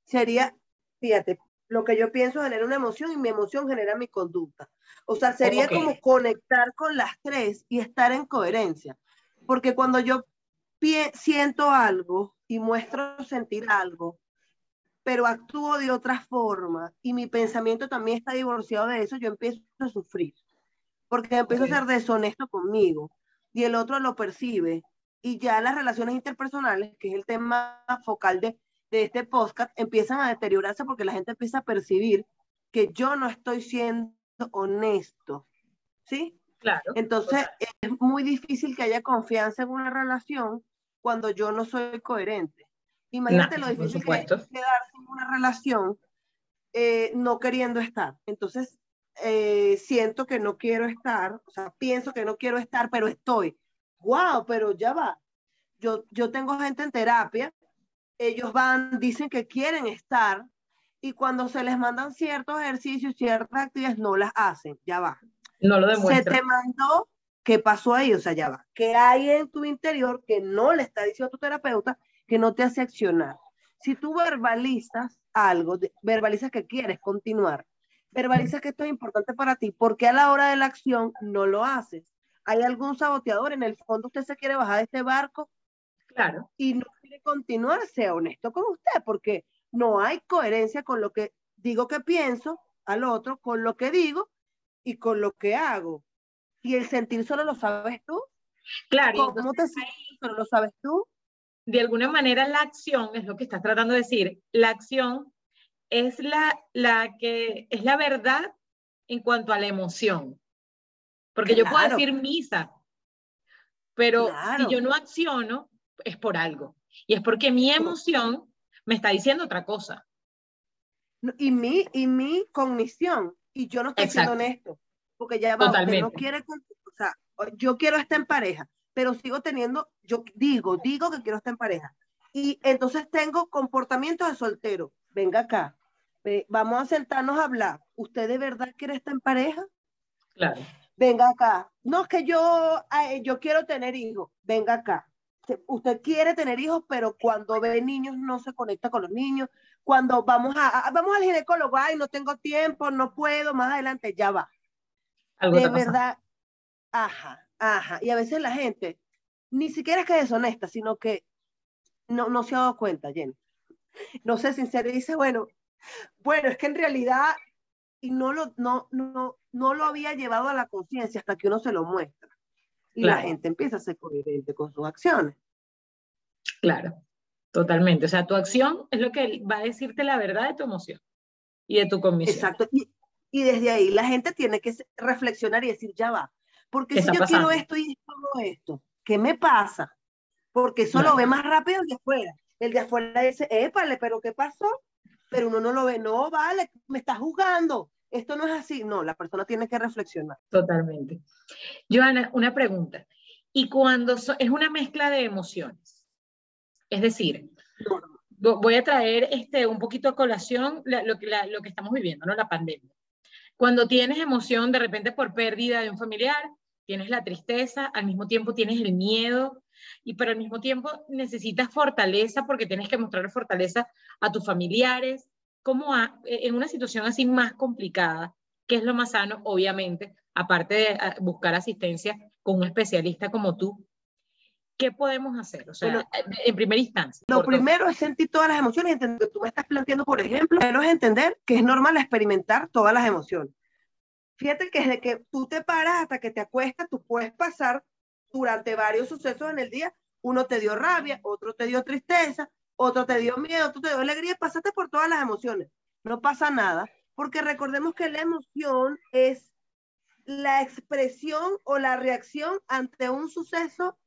Sería, fíjate, lo que yo pienso genera una emoción y mi emoción genera mi conducta. O sea, sería como conectar con las tres y estar en coherencia. Porque cuando yo siento algo y muestro sentir algo, pero actúo de otra forma y mi pensamiento también está divorciado de eso, yo empiezo a sufrir, porque empiezo a ser deshonesto conmigo y el otro lo percibe y ya las relaciones interpersonales, que es el tema focal de, de este podcast, empiezan a deteriorarse porque la gente empieza a percibir que yo no estoy siendo honesto, ¿sí? Claro. Entonces es muy difícil que haya confianza en una relación cuando yo no soy coherente. Imagínate lo difícil que es quedarse en una relación eh, no queriendo estar. Entonces, eh, siento que no quiero estar, o sea, pienso que no quiero estar, pero estoy. ¡Wow! Pero ya va. Yo, yo tengo gente en terapia, ellos van, dicen que quieren estar, y cuando se les mandan ciertos ejercicios, ciertas actividades, no las hacen, ya va. No lo demuestra. Se te mandó, ¿qué pasó ahí? O sea, ya va. ¿Qué hay en tu interior que no le está diciendo a tu terapeuta que no te hace accionar. Si tú verbalizas algo, verbalizas que quieres continuar, verbalizas que esto es importante para ti, porque a la hora de la acción no lo haces? ¿Hay algún saboteador? En el fondo usted se quiere bajar de este barco claro. y no continuar, sea honesto con usted, porque no hay coherencia con lo que digo que pienso al otro, con lo que digo y con lo que hago. Y el sentir solo lo sabes tú. Claro. ¿Cómo te sientes? Solo lo sabes tú de alguna manera la acción, es lo que estás tratando de decir, la acción es la, la que es la verdad en cuanto a la emoción. Porque yo puedo decir misa, pero si yo no acciono, es por algo. Y es porque mi emoción me está diciendo otra cosa. Y mi, y mi cognición, y yo no estoy siendo honesto, porque ya va, no quiere, o sea, yo quiero estar en pareja, pero sigo teniendo, yo digo, digo que quiero estar en pareja. Y entonces tengo comportamientos de soltero. Venga acá, vamos a sentarnos a hablar. ¿Usted de verdad quiere estar en pareja? Claro. Venga acá. No es que yo, yo quiero tener hijos. Venga acá. Usted quiere tener hijos, pero cuando ve niños no se conecta con los niños. Cuando vamos a, vamos al ginecólogo, ay, no tengo tiempo, no puedo, más adelante ya va. de verdad, ajá. Ajá, y a veces la gente ni siquiera es que es deshonesta, sino que no, no se ha dado cuenta, Jenny. No sé, sincero, dice, bueno, bueno, es que en realidad y no lo, no, no, no lo había llevado a la conciencia hasta que uno se lo muestra. Y la gente empieza a ser coherente con sus acciones. Claro, totalmente. O sea, tu acción es lo que va a decirte la verdad de tu emoción y de tu convicción. Exacto. Y, y desde ahí la gente tiene que reflexionar y decir, ya va, porque si yo quiero esto y todo esto, ¿qué me pasa? Porque eso lo ve más rápido el de afuera. El de afuera dice, épale, pero ¿qué pasó? Pero uno no lo ve, no, vale, me está juzgando. Esto no es así. No, la persona tiene que reflexionar. Totalmente. Joana, una pregunta. ¿Y cuando es una mezcla de emociones? Es decir, voy a traer este, un poquito a colación lo, que, lo que estamos viviendo, ¿no? La pandemia. Cuando tienes emoción de repente por pérdida de un familiar, tienes la tristeza, al mismo tiempo tienes el miedo, y pero al mismo tiempo necesitas fortaleza porque tienes que mostrar fortaleza a tus familiares, como en una situación así más complicada, que es lo más sano, obviamente, aparte de buscar asistencia con un especialista como tú, ¿qué podemos hacer? O sea, en primera instancia. Lo primero es sentir todas las emociones, entender que tú me estás planteando, por ejemplo, primero es entender que es normal experimentar todas las emociones. Fíjate que desde que tú te paras hasta que te acuestas, tú puedes pasar durante varios sucesos en el día. Uno te dio rabia, otro te dio tristeza, otro te dio miedo, otro te dio alegría. Pasaste por todas las emociones. No pasa nada, porque recordemos que la emoción es la expresión o la reacción ante un suceso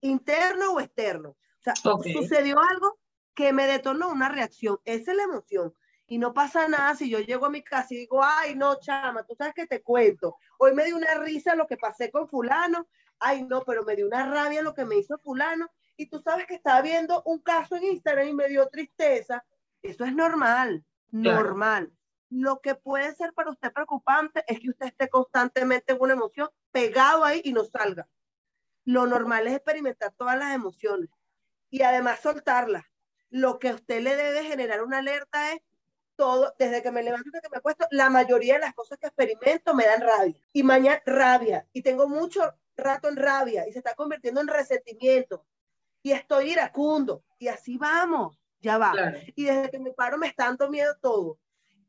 interno o externo. O sea, sucedió algo que me detonó una reacción. Esa es la emoción. Y no pasa nada si yo llego a mi casa y digo, ay, no, chama, tú sabes que te cuento. Hoy me dio una risa lo que pasé con fulano. Ay, no, pero me dio una rabia lo que me hizo fulano. Y tú sabes que estaba viendo un caso en Instagram y me dio tristeza. Eso es normal, normal. Lo que puede ser para usted preocupante es que usted esté constantemente en una emoción pegado ahí y no salga. Lo normal es experimentar todas las emociones y además soltarlas. Lo que a usted le debe generar una alerta es todo, desde que me levanto hasta que me acuesto, la mayoría de las cosas que experimento me dan rabia. Y mañana rabia. Y tengo mucho rato en rabia y se está convirtiendo en resentimiento. Y estoy iracundo. Y así vamos, ya va. Y desde que me paro me está dando miedo todo.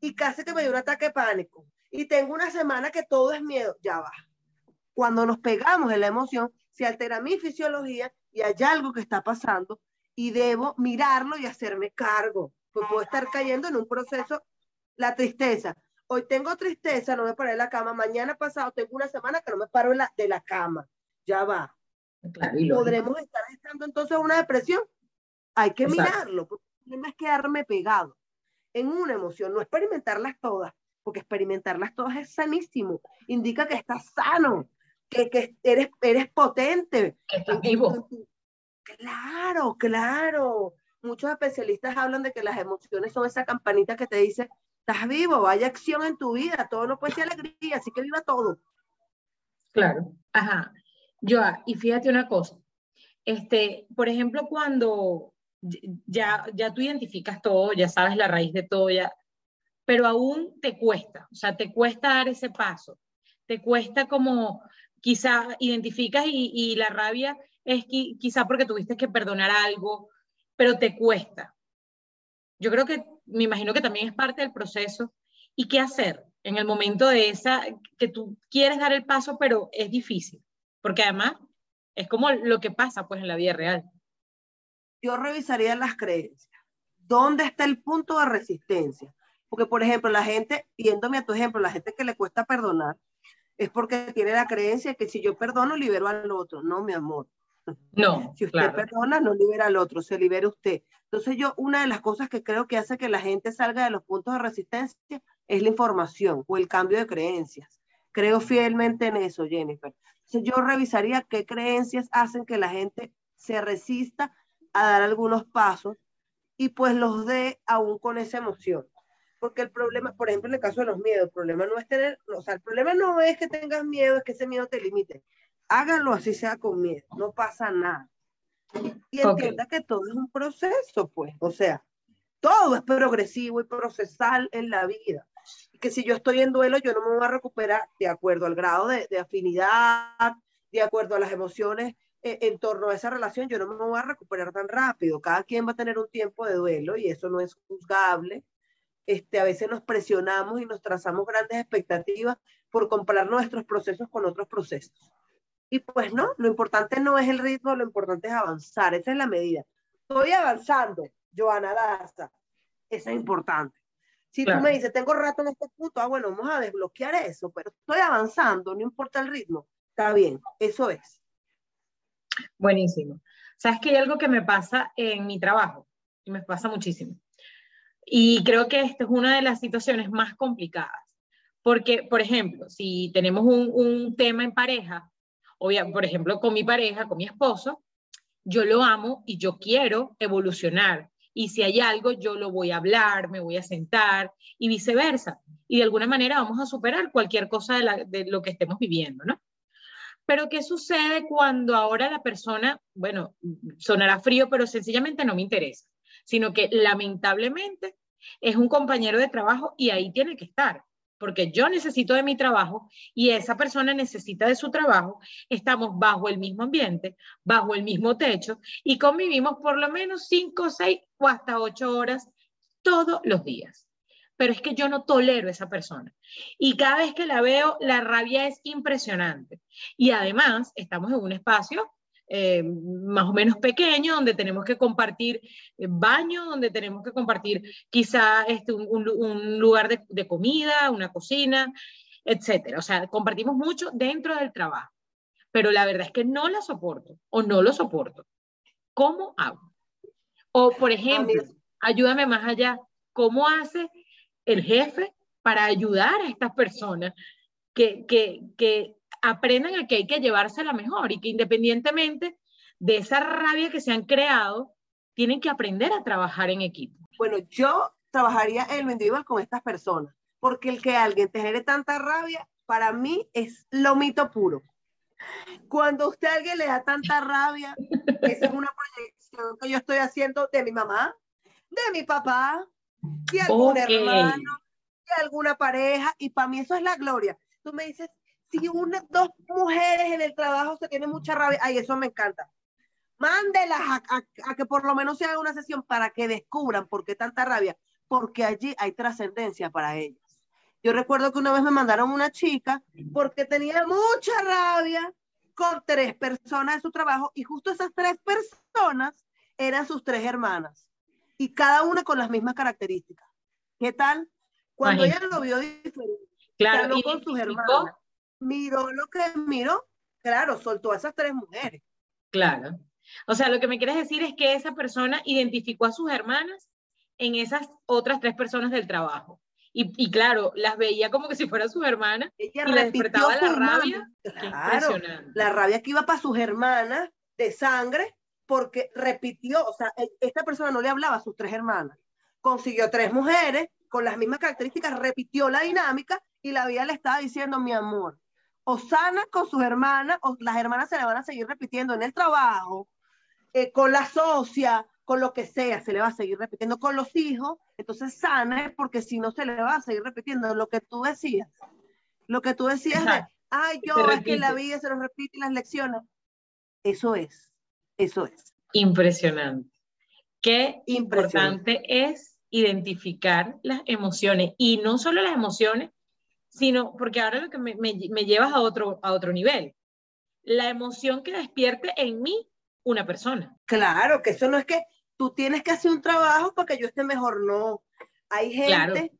Y casi que me dio un ataque de pánico. Y tengo una semana que todo es miedo, ya va. Cuando nos pegamos en la emoción, se altera mi fisiología y hay algo que está pasando y debo mirarlo y hacerme cargo. Pues puedo estar cayendo en un proceso, la tristeza. Hoy tengo tristeza, no me paré de la cama. Mañana pasado tengo una semana que no me paro de la cama. Ya va. ¿Podremos estar estando entonces en una depresión? Hay que mirarlo, porque no es quedarme pegado en una emoción, no experimentarlas todas, porque experimentarlas todas es sanísimo, indica que estás sano, que, que eres, eres potente. Que estás vivo. Claro, claro. Muchos especialistas hablan de que las emociones son esa campanita que te dice, estás vivo, hay acción en tu vida, todo no puede ser alegría, así que viva todo. Claro, ajá. Yo, y fíjate una cosa, este, por ejemplo, cuando ya, ya tú identificas todo, ya sabes la raíz de todo, ya, pero aún te cuesta, o sea, te cuesta dar ese paso, te cuesta como quizá identificas y, la rabia es quizá porque tuviste que perdonar algo, pero te cuesta. Yo creo que, me imagino que también es parte del proceso. ¿Y qué hacer en el momento de esa, que tú quieres dar el paso, pero es difícil? Porque además es como lo que pasa pues en la vida real. Yo revisaría las creencias. ¿Dónde está el punto de resistencia? Porque, por ejemplo, la gente, yéndome a tu ejemplo, la gente que le cuesta perdonar, es porque tiene la creencia que si yo perdono, libero al otro. No, mi amor. No. Si usted perdona, no libera al otro, se libera usted. Entonces yo, una de las cosas que creo que hace que la gente salga de los puntos de resistencia es la información o el cambio de creencias. Creo fielmente en eso, Jennifer. Yo revisaría qué creencias hacen que la gente se resista a dar algunos pasos y pues los dé aún con esa emoción. Porque el problema, por ejemplo, en el caso de los miedos, el problema no es tener, o sea, el problema no es que tengas miedo, es que ese miedo te limite hágalo así sea con miedo, no pasa nada. Y entienda que todo es un proceso, pues, o sea, todo es progresivo y procesal en la vida. Que si yo estoy en duelo, yo no me voy a recuperar de acuerdo al grado de, de afinidad, de acuerdo a las emociones eh, en torno a esa relación, yo no me voy a recuperar tan rápido. Cada quien va a tener un tiempo de duelo y eso no es juzgable. Este, a veces nos presionamos y nos trazamos grandes expectativas por comparar nuestros procesos con otros procesos. Y pues no, lo importante no es el ritmo, lo importante es avanzar, esa es la medida. Estoy avanzando, Joana Daza, eso es importante. Si tú me dices, tengo rato en este punto, ah, bueno, vamos a desbloquear eso, pero estoy avanzando, no importa el ritmo, está bien, eso es. Buenísimo. Sabes que hay algo que me pasa en mi trabajo, y me pasa muchísimo. Y creo que esta es una de las situaciones más complicadas, porque, por ejemplo, si tenemos un, un tema en pareja, por ejemplo, con mi pareja, con mi esposo, yo lo amo y yo quiero evolucionar. Y si hay algo, yo lo voy a hablar, me voy a sentar y viceversa. Y de alguna manera vamos a superar cualquier cosa de, lo que estemos viviendo, ¿no? Pero ¿qué sucede cuando ahora la persona, bueno, sonará frío, pero sencillamente no me interesa, sino que lamentablemente es un compañero de trabajo y ahí tiene que estar porque yo necesito de mi trabajo y esa persona necesita de su trabajo, estamos bajo el mismo ambiente, bajo el mismo techo y convivimos por lo menos cinco, seis o hasta ocho horas todos los días. Pero es que yo no tolero a esa persona. Y cada vez que la veo, la rabia es impresionante. Y además, estamos en un espacio eh, más o menos pequeño, donde tenemos que compartir eh, baño, donde tenemos que compartir quizá este, un, lugar de, de, comida, una cocina, etcétera. O sea, compartimos mucho dentro del trabajo. Pero la verdad es que no la soporto o no lo soporto. ¿Cómo hago? O, por ejemplo, ayúdame más allá, ¿cómo hace el jefe para ayudar a estas personas que, que, que aprendan a que hay que llevársela mejor y que independientemente de esa rabia que se han creado, tienen que aprender a trabajar en equipo. Bueno, yo trabajaría en lo individual con estas personas, porque el que alguien te genere tanta rabia, para mí es lo mito puro. Cuando usted a alguien le da tanta rabia, esa es una proyección que yo estoy haciendo de mi mamá, de mi papá, de algún hermano, de alguna pareja, y para mí eso es la gloria. Tú me dices, si una, dos mujeres en el trabajo se tienen mucha rabia, ay, eso me encanta. mándelas a, que por lo menos se haga una sesión para que descubran por qué tanta rabia, porque allí hay trascendencia para ellas. Yo recuerdo que una vez me mandaron una chica porque tenía mucha rabia con tres personas de su trabajo y justo esas tres personas eran sus tres hermanas y cada una con las mismas características. ¿Qué tal? Cuando ella lo vio diferente, claro, con sus hermanas, miró lo que miró, claro, soltó a esas tres mujeres. Claro. O sea, lo que me quieres decir es que esa persona identificó a sus hermanas en esas otras tres personas del trabajo. Y, claro, las veía como que si fueran sus hermanas Ella y le despertaba la rabia. Claro, la rabia que iba para sus hermanas de sangre porque repitió, o sea, e, esta persona no le hablaba a sus tres hermanas. Consiguió tres mujeres con las mismas características, repitió la dinámica y la vida le estaba diciendo, mi amor, o sana con sus hermanas, o las hermanas se le van a seguir repitiendo en el trabajo, eh, con la socia, con lo que sea, se le va a seguir repitiendo con los hijos, entonces sana, porque si no se le va a seguir repitiendo lo que tú decías. Lo que tú decías de, ay, yo, es que la vida se nos repite las lecciones. Eso es, eso es. Impresionante. Qué importante es identificar las emociones y no solo las emociones, sino porque ahora lo que me, me, me llevas a otro, a otro nivel. La emoción que despierte en mí una persona. Claro, que eso no es que tú tienes que hacer un trabajo para que yo esté mejor, no. Hay gente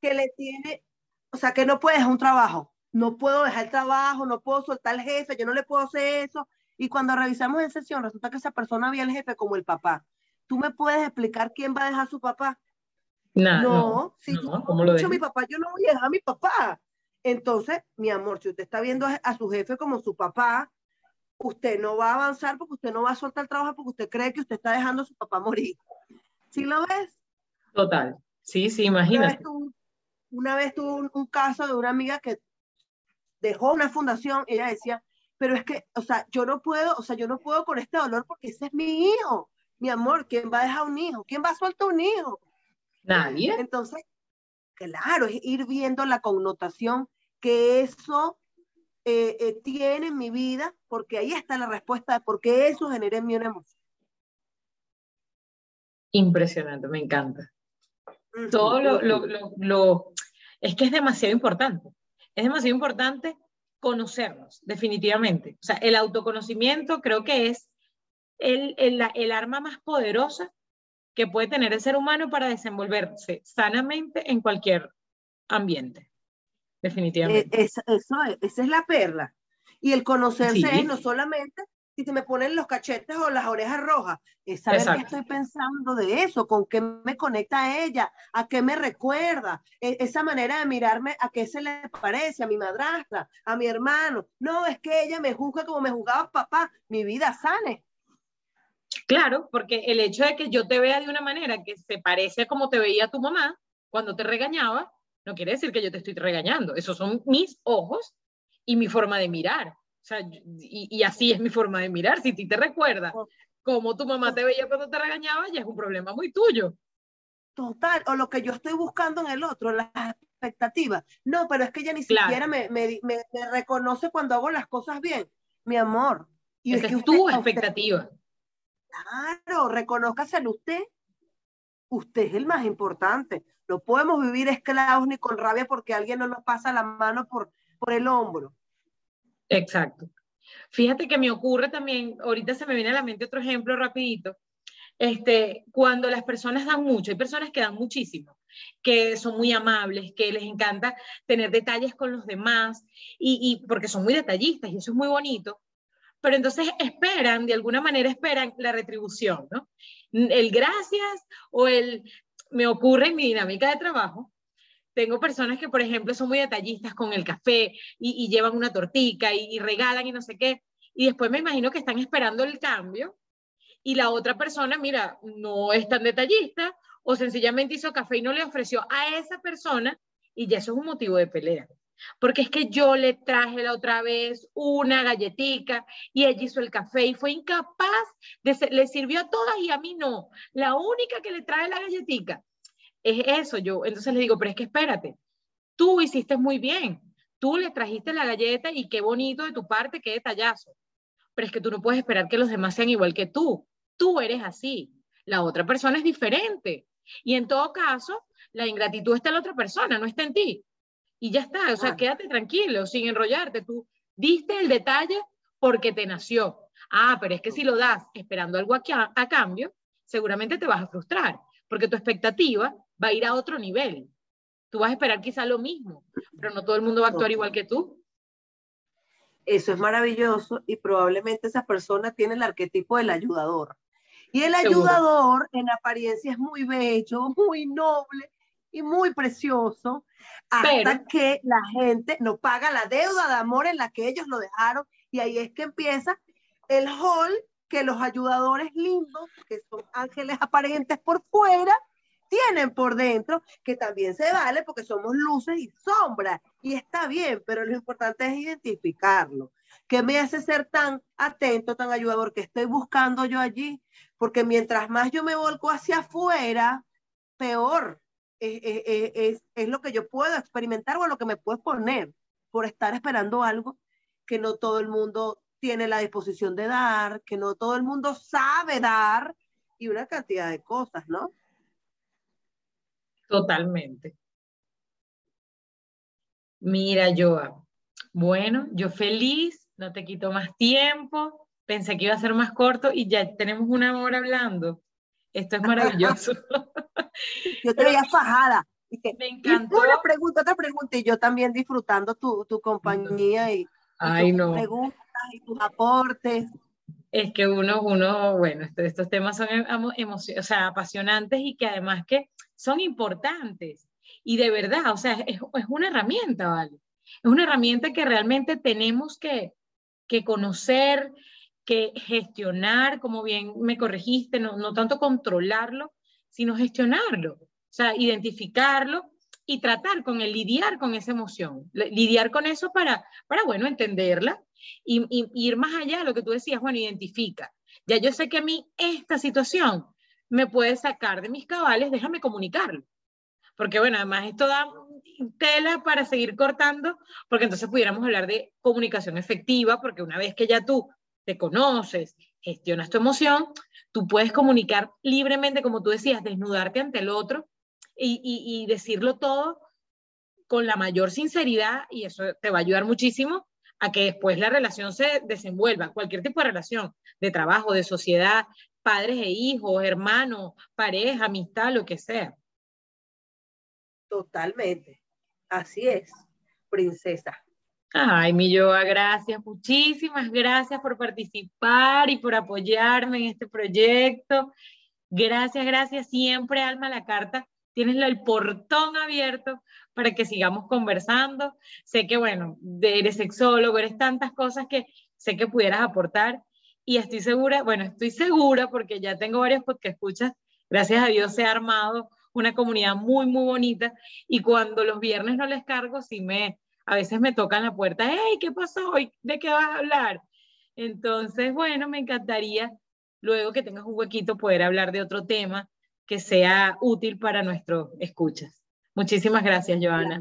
que le tiene, o sea, que no puede dejar un trabajo, no puedo dejar el trabajo, no puedo soltar al jefe, yo no le puedo hacer eso. Y cuando revisamos en sesión, resulta que esa persona había al jefe como el papá. ¿Tú me puedes explicar quién va a dejar a su papá? No, no, si no, ¿cómo lo mi papá, yo no voy a dejar a mi papá. Entonces, mi amor, si usted está viendo a su jefe como su papá, usted no va a avanzar porque usted no va a soltar el trabajo porque usted cree que usted está dejando a su papá morir. ¿Sí lo ves? Total. Sí, sí, imagínate. Una vez tuve, un, caso de una amiga que dejó una fundación y ella decía, pero es que, o sea, yo no puedo, o sea, yo no puedo con este dolor porque ese es mi hijo. Mi amor, ¿quién va a dejar un hijo? ¿Quién va a soltar un hijo? Nadie. Entonces, claro, es ir viendo la connotación que eso eh, eh, tiene en mi vida, porque ahí está la respuesta de por qué eso genera en mí una emoción. Impresionante, me encanta. Todo lo, lo, lo, es que es demasiado importante. Es demasiado importante conocernos, definitivamente. O sea, el autoconocimiento creo que es el, el, el arma más poderosa que puede tener el ser humano para desenvolverse sanamente en cualquier ambiente definitivamente. Eh, eso, esa es la perla. Y el conocerse es no solamente si se me ponen los cachetes o las orejas rojas, es saber qué estoy pensando de eso, con qué me conecta a ella, a qué me recuerda, e, esa manera de mirarme, a qué se le parece, a mi madrastra, a mi hermano. No, es que ella me juzga como me juzgaba papá, mi vida sane. Claro, porque el hecho de que yo te vea de una manera que se parece a como te veía tu mamá cuando te regañaba, no quiere decir que yo te estoy regañando. Esos son mis ojos y mi forma de mirar. O sea, y, así es mi forma de mirar. Si ti te recuerda cómo tu mamá te veía cuando te regañaba, ya es un problema muy tuyo. Total, o lo que yo estoy buscando en el otro, las expectativas. No, pero es que ella ni siquiera me, me, me, reconoce cuando hago las cosas bien. Mi amor. Y es, es tu expectativa. Claro, reconózcaselo usted. Usted es el más importante. No podemos vivir esclavos ni con rabia porque alguien no nos pasa la mano por, por el hombro. Exacto. Fíjate que me ocurre también, ahorita se me viene a la mente otro ejemplo rapidito, este, cuando las personas dan mucho, hay personas que dan muchísimo, que son muy amables, que les encanta tener detalles con los demás, y, y porque son muy detallistas y eso es muy bonito, pero entonces esperan, de alguna manera esperan la retribución, ¿no? El gracias o el me ocurre en mi dinámica de trabajo. Tengo personas que, por ejemplo, son muy detallistas con el café y, llevan una tortica y, regalan y no sé qué. Y después me imagino que están esperando el cambio y la otra persona, mira, no es tan detallista o sencillamente hizo café y no le ofreció a esa persona y ya eso es un motivo de pelea. Porque es que yo le traje la otra vez una galletica y ella hizo el café y fue incapaz, de le sirvió a todas y a mí no. La única que le trae la galletica es eso. Yo entonces le digo, pero es que espérate, tú hiciste muy bien. Tú le trajiste la galleta y qué bonito de tu parte, qué detallazo. pero es que tú no puedes esperar que los demás sean igual que tú. Tú eres así, la otra persona es diferente. Y en todo caso, la ingratitud está en la otra persona, no está en ti. Y ya está, o sea, quédate tranquilo, sin enrollarte. Tú diste el detalle porque te nació. Ah, pero es que si lo das esperando algo a, a cambio, seguramente te vas a frustrar, porque tu expectativa va a ir a otro nivel. Tú vas a esperar quizá lo mismo, pero no todo el mundo va a actuar igual que tú. Eso es maravilloso y probablemente esa persona tiene el arquetipo del ayudador. Y el ayudador en apariencia es muy bello, muy noble y muy precioso, hasta que la gente no paga la deuda de amor en la que ellos lo dejaron. Y ahí es que empieza el hall que los ayudadores lindos, que son ángeles aparentes por fuera, tienen por dentro, que también se vale porque somos luces y sombras. Y está bien, pero lo importante es identificarlo. ¿Qué me hace ser tan atento, tan ayudador? que estoy buscando yo allí? Porque mientras más yo me volco hacia afuera, peor es, es, lo que yo puedo experimentar o lo que me puedo poner por estar esperando algo que no todo el mundo tiene la disposición de dar, que no todo el mundo sabe dar y una cantidad de cosas, ¿no? Totalmente. Mira, Joa. Bueno, yo feliz, no te quito más tiempo. Pensé que iba a ser más corto y ya tenemos una hora hablando. Esto es maravilloso. Yo te veía fajada. me encantó. Una pregunta, otra pregunta, y yo también disfrutando tu, tu compañía y, Ay, tus preguntas y tus aportes. Es que uno, uno, bueno, estos, temas son o sea, apasionantes y que además que son importantes. Y de verdad, o sea, es, es una herramienta, ¿vale? Es una herramienta que realmente tenemos que, que conocer, que gestionar, como bien me corregiste, no, no tanto controlarlo, sino gestionarlo, o sea, identificarlo y tratar con el lidiar con esa emoción, lidiar con eso para, para bueno, entenderla y, ir más allá de lo que tú decías, bueno, identifica. Ya yo sé que a mí esta situación me puede sacar de mis cabales, déjame comunicarlo. Porque bueno, además esto da tela para seguir cortando, porque entonces pudiéramos hablar de comunicación efectiva, porque una vez que ya tú te conoces, gestionas tu emoción, tú puedes comunicar libremente, como tú decías, desnudarte ante el otro y, decirlo todo con la mayor sinceridad y eso te va a ayudar muchísimo a que después la relación se desenvuelva, cualquier tipo de relación, de trabajo, de sociedad, padres e hijos, hermanos, pareja, amistad, lo que sea. Totalmente. Así es, princesa. Ay, mi Yoa, gracias, muchísimas gracias por participar y por apoyarme en este proyecto. Gracias, gracias siempre, Alma la Carta. Tienes el portón abierto para que sigamos conversando. Sé que, bueno, eres sexólogo, eres tantas cosas que sé que pudieras aportar y estoy segura, bueno, estoy segura porque ya tengo varios que escuchas, gracias a Dios se ha armado una comunidad muy, muy bonita y cuando los viernes no les cargo, sí me, a veces me tocan la puerta, hey, ¿qué pasó hoy? ¿De qué vas a hablar? Entonces, bueno, me encantaría luego que tengas un huequito poder hablar de otro tema que sea útil para nuestros escuchas. Muchísimas gracias, Joana.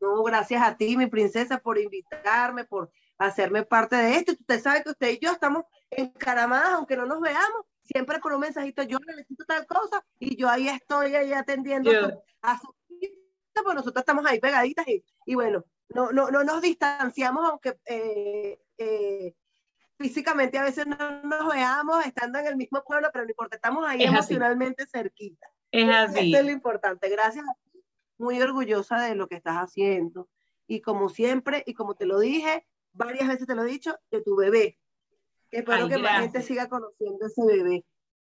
No, gracias a ti, mi princesa, por invitarme, por hacerme parte de esto. Usted sabe que usted y yo estamos encaramadas, aunque no nos veamos, siempre con un mensajito, yo necesito tal cosa, y yo ahí estoy ahí atendiendo a su pues nosotros estamos ahí pegaditas y, y bueno, no, no, no nos distanciamos, aunque eh, eh, físicamente a veces no nos veamos estando en el mismo pueblo, pero no importa, estamos ahí emocionalmente cerquita. Es así. Eso es lo importante. Gracias Muy orgullosa de lo que estás haciendo. Y como siempre, y como te lo dije, varias veces te lo he dicho, de tu bebé. Espero que más gente siga conociendo ese bebé.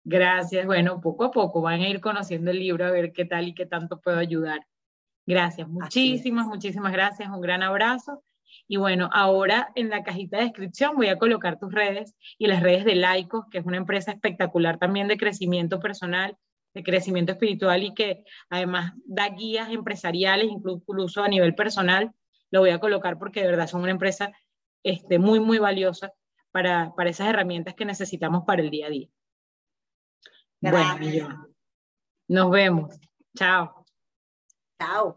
Gracias. Bueno, poco a poco van a ir conociendo el libro a ver qué tal y qué tanto puedo ayudar. Gracias, muchísimas, muchísimas gracias. Un gran abrazo. Y bueno, ahora en la cajita de descripción voy a colocar tus redes y las redes de Laicos, que es una empresa espectacular también de crecimiento personal, de crecimiento espiritual y que además da guías empresariales, incluso a nivel personal. Lo voy a colocar porque de verdad son una empresa este, muy, muy valiosa para, para esas herramientas que necesitamos para el día a día. Bueno, nos vemos. Chao. Chao.